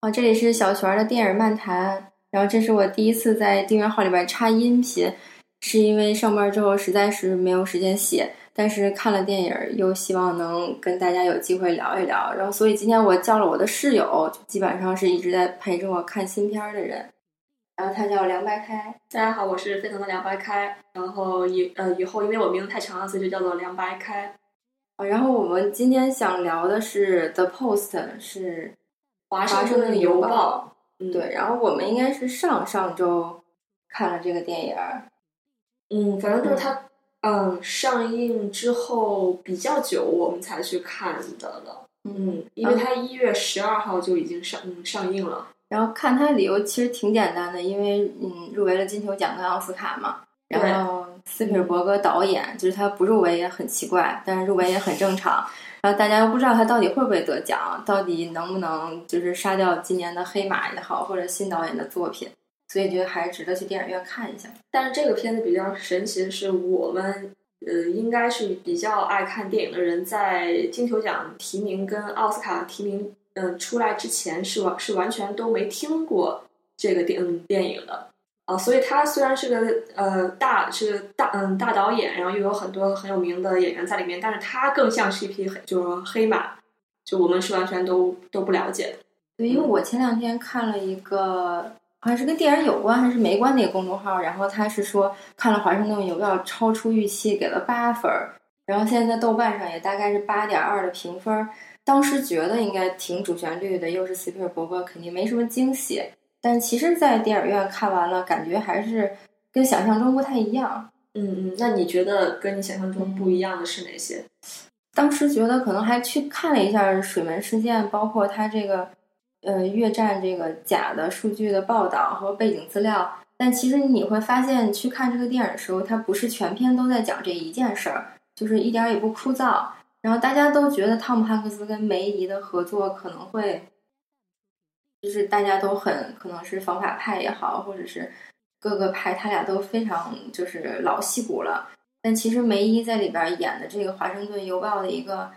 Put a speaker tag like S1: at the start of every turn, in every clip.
S1: 啊，这里是小璇的电影漫谈。然后这是我第一次在订阅号里边插音频，是因为上班之后实在是没有时间写，但是看了电影又希望能跟大家有机会聊一聊。然后所以今天我叫了我的室友，基本上是一直在陪着我看新片的人。然后他叫凉白开，
S2: 大家好，我是沸腾的凉白开。然后以呃以后因为我名字太长了，所以就叫做凉白开。
S1: 啊，然后我们今天想聊的是《The Post》，是
S2: 华盛顿邮报。
S1: 对，然后我们应该是上上周看了这个电影。
S2: 嗯，反正就是它，嗯，上映之后比较久，我们才去看的了。嗯，因为它一月十二号就已经上上映了。
S1: 然后看它理由其实挺简单的，因为嗯，入围了金球奖跟奥斯卡嘛。然后斯皮尔伯格导演，就是他不入围也很奇怪，但是入围也很正常。然后大家又不知道他到底会不会得奖，到底能不能就是杀掉今年的黑马也好，或者新导演的作品，所以觉得还值得去电影院看一下。
S2: 但是这个片子比较神奇的是，我们呃应该是比较爱看电影的人，在金球奖提名跟奥斯卡提名嗯出来之前，是完是完全都没听过这个电电影的。啊，所以他虽然是个呃大是个大嗯大导演，然后又有很多很有名的演员在里面，但是他更像是一匹黑就是黑马，就我们是完全都都不了解的。
S1: 对，因为我前两天看了一个好像是跟电影有关还是没关的一个公众号，然后他是说看了《华盛顿邮报》超出预期，给了八分儿，然后现在在豆瓣上也大概是八点二的评分。当时觉得应该挺主旋律的，又是斯皮尔伯格，肯定没什么惊喜。但其实，在电影院看完了，感觉还是跟想象中不太一样。
S2: 嗯嗯，那你觉得跟你想象中不一样的是哪些？
S1: 当时觉得可能还去看了一下水门事件，包括他这个呃越战这个假的数据的报道和背景资料。但其实你会发现，去看这个电影的时候，它不是全篇都在讲这一件事儿，就是一点也不枯燥。然后大家都觉得汤姆汉克斯跟梅姨的合作可能会。就是大家都很可能是方法派也好，或者是各个派，他俩都非常就是老戏骨了。但其实梅姨在里边演的这个《华盛顿邮报》的一个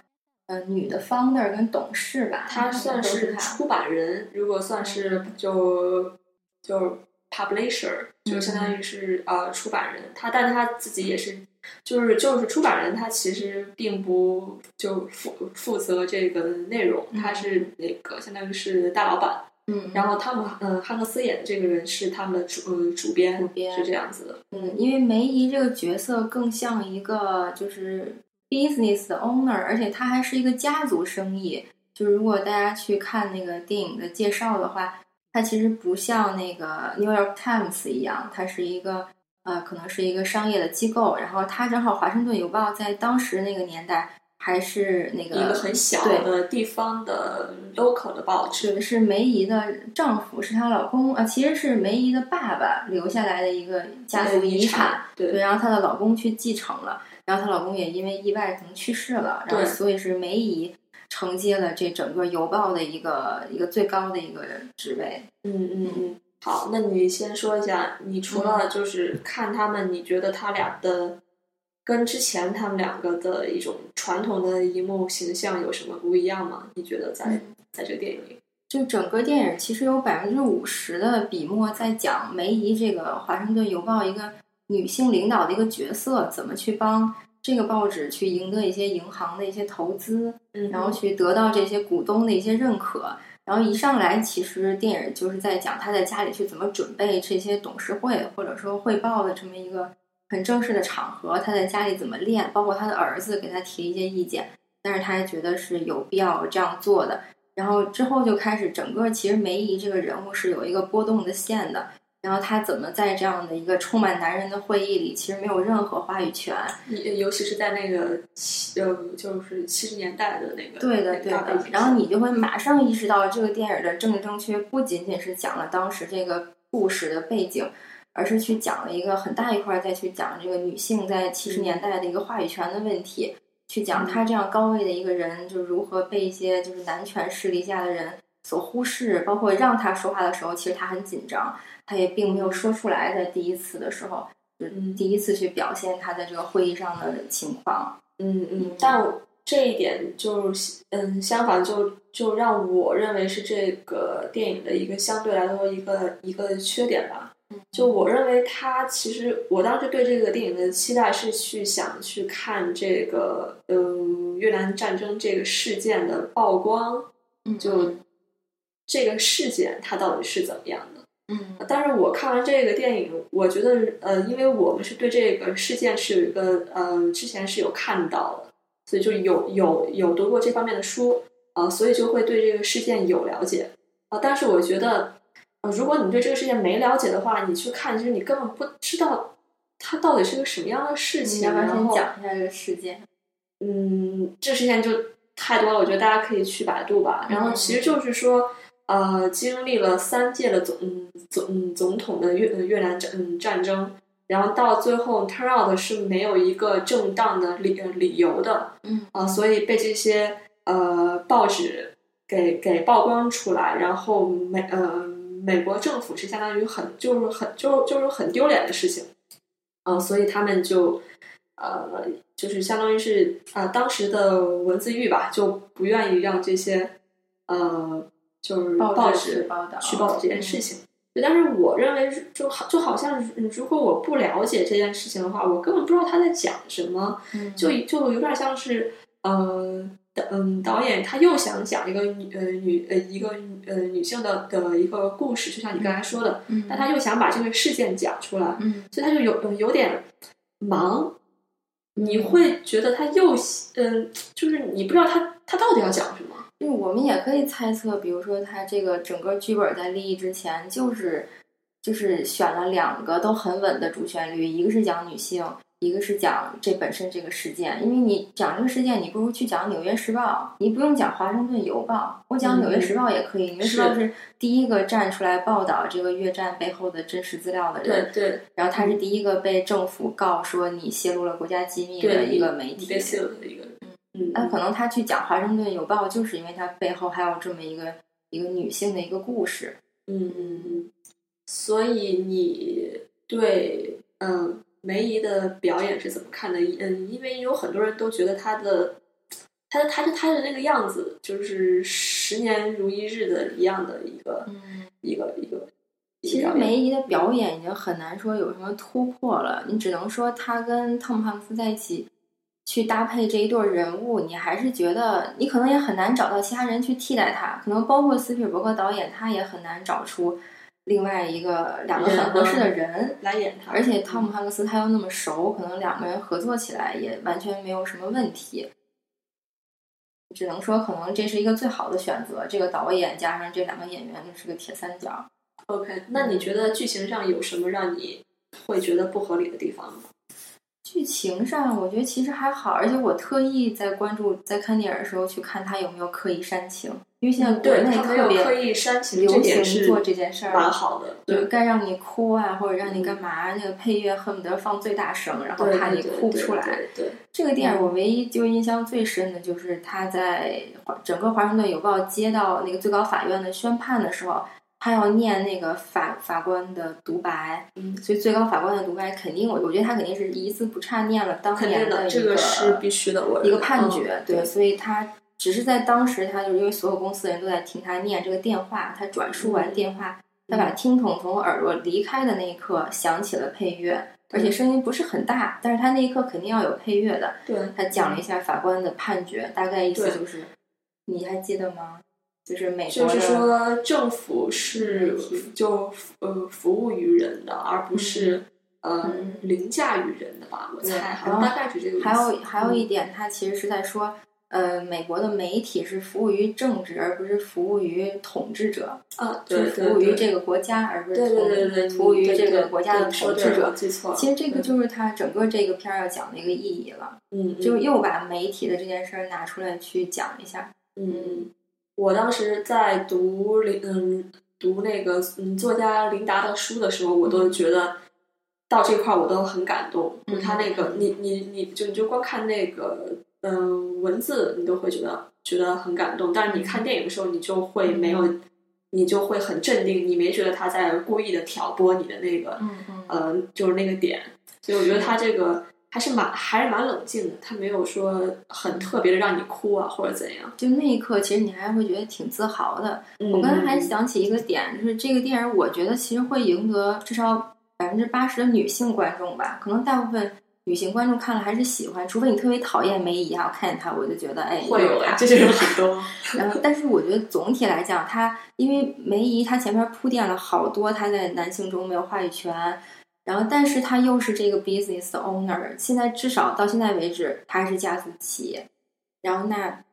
S1: 呃女的 founder 跟董事吧，
S2: 她算是出版人，如果算是就就 publisher，就相当于是呃出版人。她但她自己也是就是就是出版人，她其实并不就负负责这个内容，她是那个相当于是大老板。
S1: 嗯，
S2: 然后汤姆嗯汉克斯演的这个人是他们的主呃主编，
S1: 主编
S2: 是这样子的。
S1: 嗯，因为梅姨这个角色更像一个就是 business 的 owner，而且他还是一个家族生意。就是如果大家去看那个电影的介绍的话，它其实不像那个 New York Times 一样，它是一个呃可能是一个商业的机构。然后它正好华盛顿邮报在当时那个年代。还是那个
S2: 一个很小的地方的 local 的报纸，
S1: 是梅姨的丈夫，是她老公啊，其实是梅姨的爸爸留下来的一个家族遗
S2: 产，
S1: 对，然后她的老公去继承了，然后她老公也因为意外可能去世了，然后所以是梅姨承接了这整个邮报的一个一个最高的一个职位。
S2: 嗯嗯嗯，好，那你先说一下，你除了就是看他们，你觉得他俩的。跟之前他们两个的一种传统的荧幕形象有什么不一样吗？你觉得在在这个电影里，
S1: 就整个电影其实有百分之五十的笔墨在讲梅姨这个华盛顿邮报一个女性领导的一个角色，怎么去帮这个报纸去赢得一些银行的一些投资，然后去得到这些股东的一些认可。然后一上来，其实电影就是在讲她在家里去怎么准备这些董事会或者说汇报的这么一个。很正式的场合，他在家里怎么练，包括他的儿子给他提一些意见，但是他还觉得是有必要这样做的。然后之后就开始整个，其实梅姨这个人物是有一个波动的线的。然后他怎么在这样的一个充满男人的会议里，其实没有任何话语权，
S2: 尤其是在那个七呃，就是七十年代的那个
S1: 对的对的。然后你就会马上意识到，这个电影的政治正确不仅仅是讲了当时这个故事的背景。而是去讲了一个很大一块，再去讲这个女性在七十年代的一个话语权的问题，去讲她这样高位的一个人，就如何被一些就是男权势力下的人所忽视，包括让她说话的时候，其实她很紧张，她也并没有说出来，在第一次的时候，就第一次去表现她在这个会议上的情况。
S2: 嗯嗯，但这一点就是嗯，相反就就让我认为是这个电影的一个相对来说一个一个缺点吧。就我认为，他其实我当时对这个电影的期待是去想去看这个，嗯，越南战争这个事件的曝光，就这个事件它到底是怎么样的？
S1: 嗯，
S2: 但是我看完这个电影，我觉得，呃，因为我们是对这个事件是有一个，呃，之前是有看到的，所以就有有有读过这方面的书，啊，所以就会对这个事件有了解，啊，但是我觉得。呃，如果你对这个事件没了解的话，你去看，其实你根本不知道它到底是个什么样的事情。
S1: 要不要先讲一下这个事件？
S2: 嗯，这事件就太多了，我觉得大家可以去百度吧。然后其实就是说，呃，经历了三届的总总总统的越越南战战争，然后到最后 turn out 是没有一个正当的理理由的。
S1: 嗯
S2: 啊，所以被这些呃报纸给给曝光出来，然后没呃。美国政府是相当于很就是很就就是很丢脸的事情，啊，所以他们就呃就是相当于是啊当时的文字狱吧，就不愿意让这些呃就是
S1: 报
S2: 纸
S1: 报道
S2: 去报道这件事情。但是我认为就好就好像如果我不了解这件事情的话，我根本不知道他在讲什么，就就有点像是呃。嗯，导演他又想讲一个女呃女呃一个呃女性的的一个故事，就像你刚才说的，但他又想把这个事件讲出来，嗯所以他就有有点忙。你会觉得他又嗯，就是你不知道他他到底要讲什么。
S1: 因为我们也可以猜测，比如说他这个整个剧本在立意之前，就是就是选了两个都很稳的主旋律，一个是讲女性。一个是讲这本身这个事件，因为你讲这个事件，你不如去讲《纽约时报》，你不用讲《华盛顿邮报》，我讲《纽约时报》也可以。《纽约时报》是第一个站出来报道这个越战背后的真实资料的
S2: 人，对对。
S1: 然后他是第一个被政府告说你泄露了国家机密的一个媒体，
S2: 被泄露的一个。嗯，
S1: 那可能他去讲《华盛顿邮报》，就是因为他背后还有这么一个一个女性的一个故事。
S2: 嗯。所以你对嗯。梅姨的表演是怎么看的？嗯，因为有很多人都觉得她的，她的，她的，她的那个样子，就是十年如一日的一样的一个，一个，一个。
S1: 其实梅姨的表演已经很难说有什么突破了，你只能说她跟汤姆汉克斯在一起去搭配这一对人物，你还是觉得你可能也很难找到其他人去替代他，可能包括斯皮尔伯格导演，他也很难找出。另外一个两个很合适的人
S2: 来演他，
S1: 而且汤姆汉克斯他又那么熟，可能两个人合作起来也完全没有什么问题。只能说，可能这是一个最好的选择。这个导演加上这两个演员，就是个铁三角。
S2: OK，那你觉得剧情上有什么让你会觉得不合理的地方吗？
S1: 剧情上，我觉得其实还好，而且我特意在关注，在看电影的时候去看他有没有刻意煽情，因为现在国内特别流行做这件事儿，
S2: 蛮好的。
S1: 对，该让你哭啊，或者让你干嘛，那个配乐恨不得放最大声，然后怕你哭不出来。
S2: 对，
S1: 这个电影我唯一就印象最深的就是他在整个《华盛顿邮报》接到那个最高法院的宣判的时候。他要念那个法法官的独白，
S2: 嗯，
S1: 所以最高法官的独白肯定，我我觉得他肯定是一字不差念了当年
S2: 的
S1: 这
S2: 个是必须的，我
S1: 一个判决，对，所以他只是在当时，他就因为所有公司的人都在听他念这个电话，他转述完电话，他把听筒从耳朵离开的那一刻响起了配乐，而且声音不是很大，但是他那一刻肯定要有配乐的，
S2: 对，
S1: 他讲了一下法官的判决，大概意思就是，你还记得吗？就是美
S2: 国，就是说政府是就呃服务于人的，而不是呃凌驾于人的吧？我猜，大概是这个
S1: 还有还有一点，他其实是在说，呃，美国的媒体是服务于政治，而不是服务于统治者
S2: 啊，
S1: 是服务于这个国家，而不是服务于这个国家的统治者。
S2: 记错了。
S1: 其实这个就是他整个这个片儿要讲的一个意义了。
S2: 嗯，
S1: 就又把媒体的这件事儿拿出来去讲一下。
S2: 嗯。我当时在读林嗯读那个嗯作家林达的书的时候，我都觉得到这块儿我都很感动。就他那个，你你你就你就光看那个嗯文字，你都会觉得觉得很感动。但是你看电影的时候，你就会没有，你就会很镇定，你没觉得他在故意的挑拨你的那个
S1: 嗯
S2: 嗯呃就是那个点。所以我觉得他这个还是蛮还是蛮冷静的，他没有说很特别的让你哭啊或者怎样。
S1: 就那一刻，其实你还会觉得挺自豪的。
S2: 嗯
S1: 我刚才还想起一个点，就是这个电影，我觉得其实会赢得至少百分之八十的女性观众吧。可能大部分女性观众看了还是喜欢，除非你特别讨厌梅姨啊，我看见她我就觉得哎，
S2: 会有这就是很多。
S1: 然后，但是我觉得总体来讲，她因为梅姨她前面铺垫了好多她在男性中没有话语权，然后但是她又是这个 business 的 owner，现在至少到现在为止，她是家族企业。然后那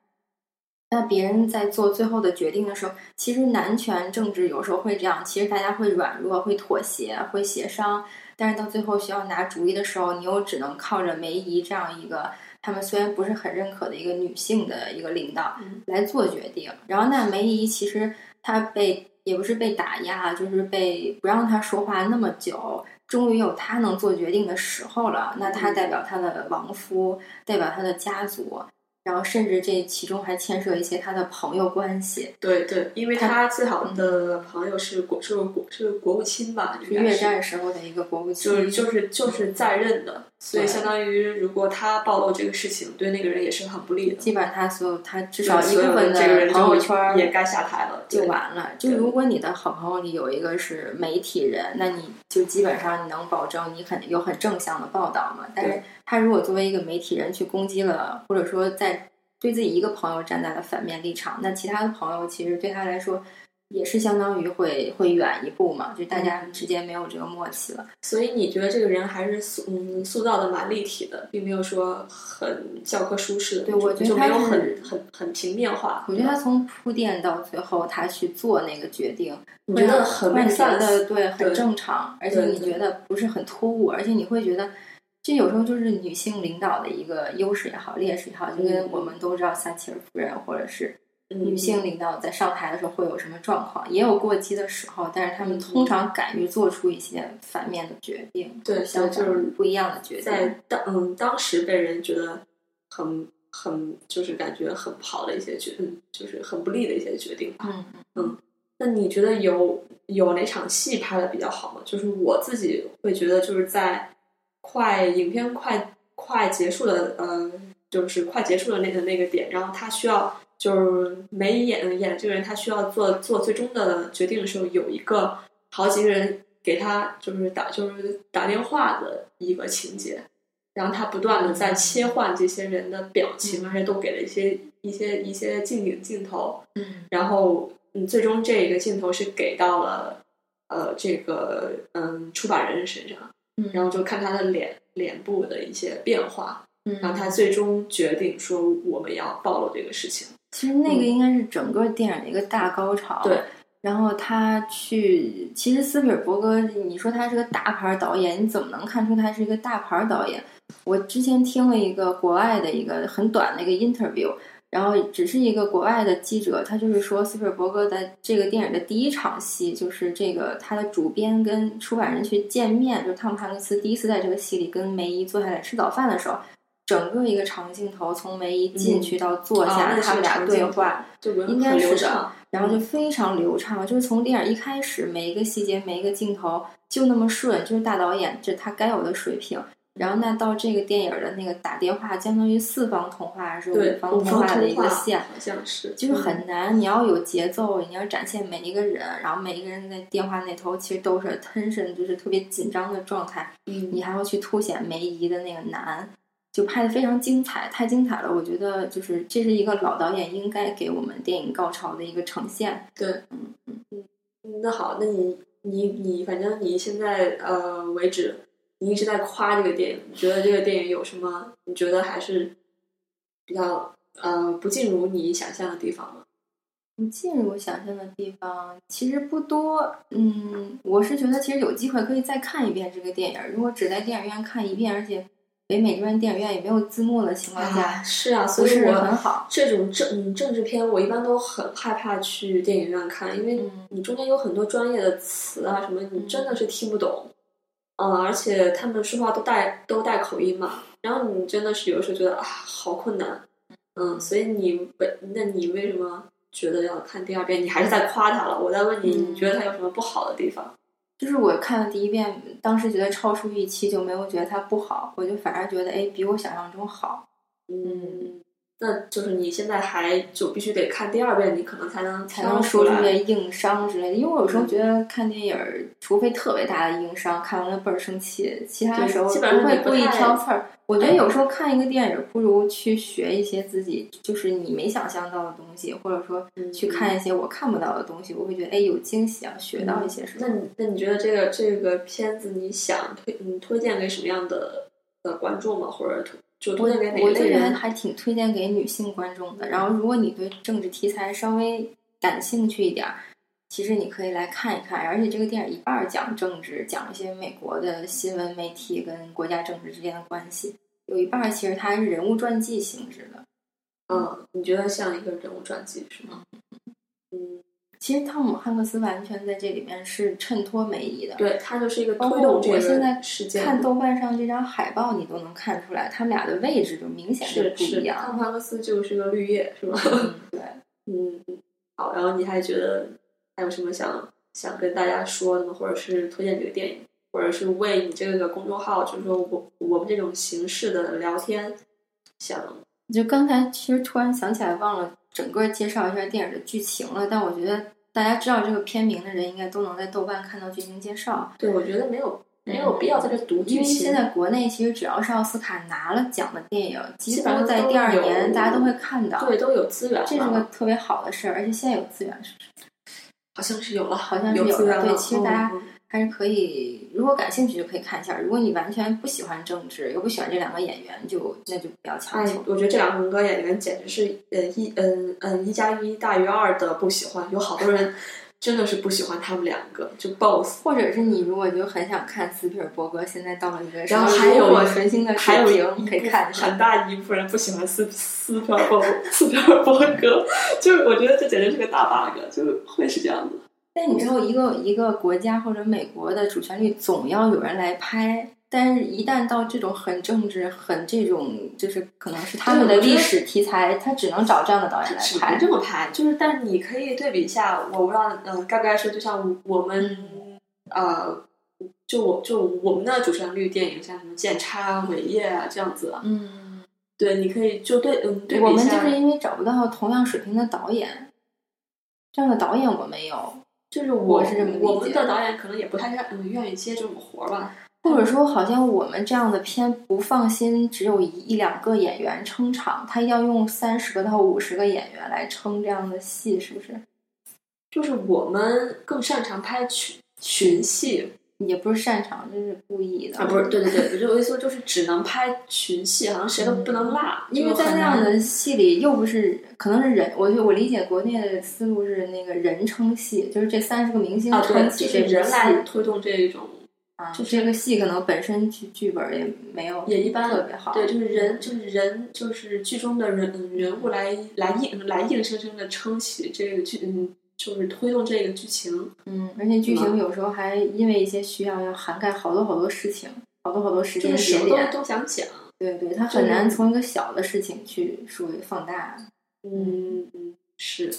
S1: 那别人在做最后的决定的时候，其实男权政治有时候会这样，其实大家会软弱、会妥协、会协商，但是到最后需要拿主意的时候，你又只能靠着梅姨这样一个他们虽然不是很认可的一个女性的一个领导
S2: 嗯
S1: 来做决定。然后那梅姨其实她被也不是被打压，就是被不让她说话那么久。终于有她能做决定的时候了，那她代表她的亡夫，代表她的家族，然后甚至这其中还牵涉一些他的朋友关系。
S2: 对对，因为
S1: 他
S2: 他最好的朋友是国是国是国务卿吧，
S1: 是越战时候的一个国务卿，
S2: 就是就是就是在任的，所以相当于如果他暴露这个事情，对那个人也是很不利的。
S1: 基本上他所有他至
S2: 至
S1: 少一部分
S2: 这个人
S1: 朋友圈
S2: 也该下台了，
S1: 就完了。就如果你的好朋友里有一个是媒体人，那你就基本上你能保证你很有很正向的报道嘛。但是他如果作为一个媒体人去攻击了，或者说在对自己一个朋友站在了反面立场，那其他的朋友其实对他来说也是相当于会会远一步嘛，就大家
S2: 嗯
S1: 之间没有这个默契了。
S2: 所以你觉得这个人还是塑嗯塑造的蛮立体的，并没有说很教科书式的，
S1: 对我觉得
S2: 就没有很很很平面化。
S1: 我觉得他从铺垫到最后，他去做那个决定，
S2: 你觉得很
S1: 会
S2: make
S1: 觉得对很正常，而且你觉得不是很突兀，而且你会觉得这有时候就是女性领导的一个优势也好，劣势也好，就跟
S2: 嗯
S1: 我们都知道撒切尔夫人或者是
S2: 嗯
S1: 女性领导在上台的时候会有什么状况，也有过激的时候，但是他们
S2: 嗯
S1: 通常敢于做出一些反面的决定，
S2: 对
S1: 相
S2: 就是
S1: 不一样的决定。
S2: 在当嗯当时被人觉得很很就是感觉很不好的一些决，嗯，就是很不利的一些决定吧。
S1: 嗯，
S2: 那你觉得有有哪场戏拍的比较好吗？就是我自己会觉得，就是在快影片快快结束的，呃，就是快结束的那个那个点，然后他需要就是梅演演的这个人，他需要做做最终的决定的时候，有一个好几个人给他就是打就是打电话的一个情节，然后他不断的在切换这些人的表情，而且都给了一些一些一些近景镜头，
S1: 嗯。
S2: 然后嗯，最终这个镜头是给到了呃这个嗯出版人身上，
S1: 嗯，
S2: 然后就看他的脸脸部的一些变化，
S1: 嗯
S2: 然后他最终决定说我们要暴露这个事情。
S1: 其实那个应该是整个电影的一个大高潮。
S2: 对。
S1: 然后他去，其实斯皮尔伯格，你说他是个大牌导演，你怎么能看出他是一个大牌导演？我之前听了一个国外的一个很短的一个 interview，然后只是一个国外的记者，他就是说斯皮尔伯格在这个电影的第一场戏，就是这个他的主编跟出版人去见面，就是汤姆汉克斯第一次在这个戏里跟梅姨坐下来吃早饭的时候，整个一个长镜头从梅姨进去到坐下，他们俩对话。
S2: 就很
S1: 应该是然后就非常流畅，就是从电影一开始，每一个细节、每一个镜头就那么顺，就是大导演这他该有的水平。然后那到这个电影的那个打电话，相当于四方通话还是
S2: 对
S1: 五方通话的一个线，
S2: 好像是
S1: 就是很难。你要有节奏，你要展现每一个人，然后每一个人在电话那头其实都是 tension，就是特别紧张的状态。
S2: 嗯
S1: 你还要去凸显梅姨的那个难，就拍的非常精彩，太精彩了。我觉得就是这是一个老导演应该给我们电影高潮的一个呈现。
S2: 对，
S1: 嗯嗯嗯
S2: 那好，那你你你，反正你现在呃为止，你一直在夸这个电影，你觉得这个电影有什么？你觉得还是比较呃不尽如你想象的地方吗？
S1: 不进入想象的地方其实不多。嗯，我是觉得其实有机会可以再看一遍这个电影。如果只在电影院看一遍，而且北美这边电影院也没有字幕的情况下，
S2: 啊，是啊，所以我
S1: 很好。
S2: 这种政嗯政治片，我一般都很害怕去电影院看，因为
S1: 嗯
S2: 你中间有很多专业的词啊什么，你真的是听不懂。嗯，而且他们说话都带都带口音嘛，然后你真的是有时候觉得啊，好困难。嗯，所以你为那你为什么觉得要看第二遍？你还是在夸他了。我在问你，
S1: 嗯
S2: 你觉得他有什么不好的地方？
S1: 就是我看了第一遍，当时觉得超出预期，就没有觉得他不好，我就反而觉得哎，比我想象中好。
S2: 嗯，那就是你现在还就必须得看第二遍，你可能才能
S1: 才能说出这些硬伤之类的。因为我有时候觉得看电影儿，除非特别大的硬伤，看完了倍儿生气，其他时候
S2: 基本上
S1: 不会故意挑刺儿。我觉得有时候看一个电影，不如去学一些自己就是你没想象到的东西，或者说
S2: 嗯
S1: 去看一些我看不到的东西，我会觉得哎有惊喜啊，学到一些什么。
S2: 那你那你觉得这个这个片子你想推嗯推荐给什么样的的观众吗？或者推就推荐给哪
S1: 我这
S2: 人？
S1: 还挺推荐给女性观众的。然后，如果你对政治题材稍微感兴趣一点儿，其实你可以来看一看。而且这个电影一半儿讲政治，讲一些美国的新闻媒体跟国家政治之间的关系；有一半儿其实它还是人物传记性质的。
S2: 嗯，你觉得像一个人物传记是吗？嗯，
S1: 其实汤姆汉克斯完全在这里面是衬托梅姨的。
S2: 对，他就是一个推动这
S1: 我现在。看豆瓣上这张海报，你都能看出来，他们俩的位置就明显
S2: 是
S1: 不一，样。
S2: 汤姆汉克斯就是个绿叶，是吧？
S1: 嗯，对。
S2: 嗯，好，然后你还觉得还有什么想想跟大家说的吗？或者是推荐这个电影，或者是为你这个公众号，就是说我我们这种形式的聊天，想
S1: 就刚才其实突然想起来，忘了整个介绍一下电影的剧情了。但我觉得大家知道这个片名的人，应该都能在豆瓣看到剧情介绍。
S2: 对我觉得没有没有必要在这读
S1: 因为。现在国内其实只要是奥斯卡拿了奖的电影，几
S2: 基本上都
S1: 乎在第二年大家都会看到。
S2: 对都有资源，
S1: 这是个特别好的事儿，而且现在有资源，是不是？
S2: 好像是有了，
S1: 好像是有
S2: 有了。
S1: 对其实大家
S2: 嗯
S1: 还是可以，如果感兴趣就可以看一下。如果你完全不喜欢政治，又不喜欢这两个演员，就那就不要强
S2: 哎
S1: 求。，
S2: 我觉得这两个文革演员简直是呃一嗯嗯一加一大于二的不喜欢，有好多人真的是不喜欢他们两个，就 boss。
S1: 或者是你如果就很想看斯皮尔伯格现在到了一个
S2: 然后还有一
S1: 纯青的
S2: 还有一
S1: 平，可以看。
S2: 很大一部分人不喜欢斯斯皮尔伯斯皮尔伯格，就是我觉得这简直是个大 bug，就会是这样子。
S1: 但你知道，一个一个国家或者美国的主旋律总要有人来拍，但是一旦到这种很政治、很这种，就是可能是他们的历史题材，他只能找这样的导演来
S2: 只能
S1: 拍。
S2: 这么拍，就是但是你可以对比一下，我不知道呃该不该说，就像我们、呃，就我就我们的主旋律电影，像什么《剑叉》《伟业》啊这样子，
S1: 嗯，
S2: 对，你可以就对嗯对比
S1: 我们，就是因为找不到同样水平的导演，这样的导演我没有，
S2: 就是我
S1: 我是这么
S2: 我们的导演可能也不太愿嗯愿意接这种活儿吧。
S1: 或者说好像我们这样的片不放心，只有一一两个演员撑场，他要用三十个到五十个演员来撑这样的戏，是不是？
S2: 就是我们更擅长拍群群戏
S1: 也不是擅长，就是故意的
S2: 啊，不是，对对对，我就我意思说就是只能拍群戏，好像谁都不能落，
S1: 因为在那样的戏里，又不是可能是人，我就我理解国内的思路是那个人撑戏，就是这三十个明星撑
S2: 就是
S1: 起这
S2: 人来
S1: 戏。
S2: 推动这一种，
S1: 啊，
S2: 就
S1: 这个戏可能本身剧剧本也没有
S2: 也一般
S1: 特别好。
S2: 对，就是人，就是人，就是剧中的人嗯人物来来硬来硬生生的撑起这个剧，嗯，就是推动这个剧情。
S1: 嗯，而且剧情有时候还因为一些需要要涵盖好多好多事情，好多好多时
S2: 就是什么
S1: 间节点。
S2: 都都想讲，
S1: 对对，
S2: 他
S1: 很难从一个小的事情去说放大。
S2: 嗯嗯，是，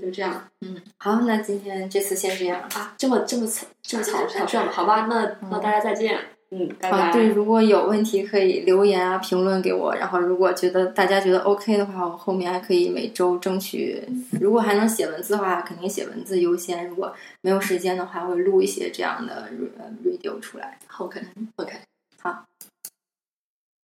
S2: 就这样
S1: 嗯，好，那今天这次先这样。
S2: 啊，这么这么草这么草草率吗？好吧，那那大家再见，嗯，拜拜。
S1: 啊，对，如果有问题可以留言啊、评论给我。然后，如果觉得大家觉得 OK 的话，我后面还可以每周争取，如果还能写文字的话，肯定写文字优先。如果没有时间的话，会录一些这样的呃 radio 出来。
S2: OK OK，
S1: 好，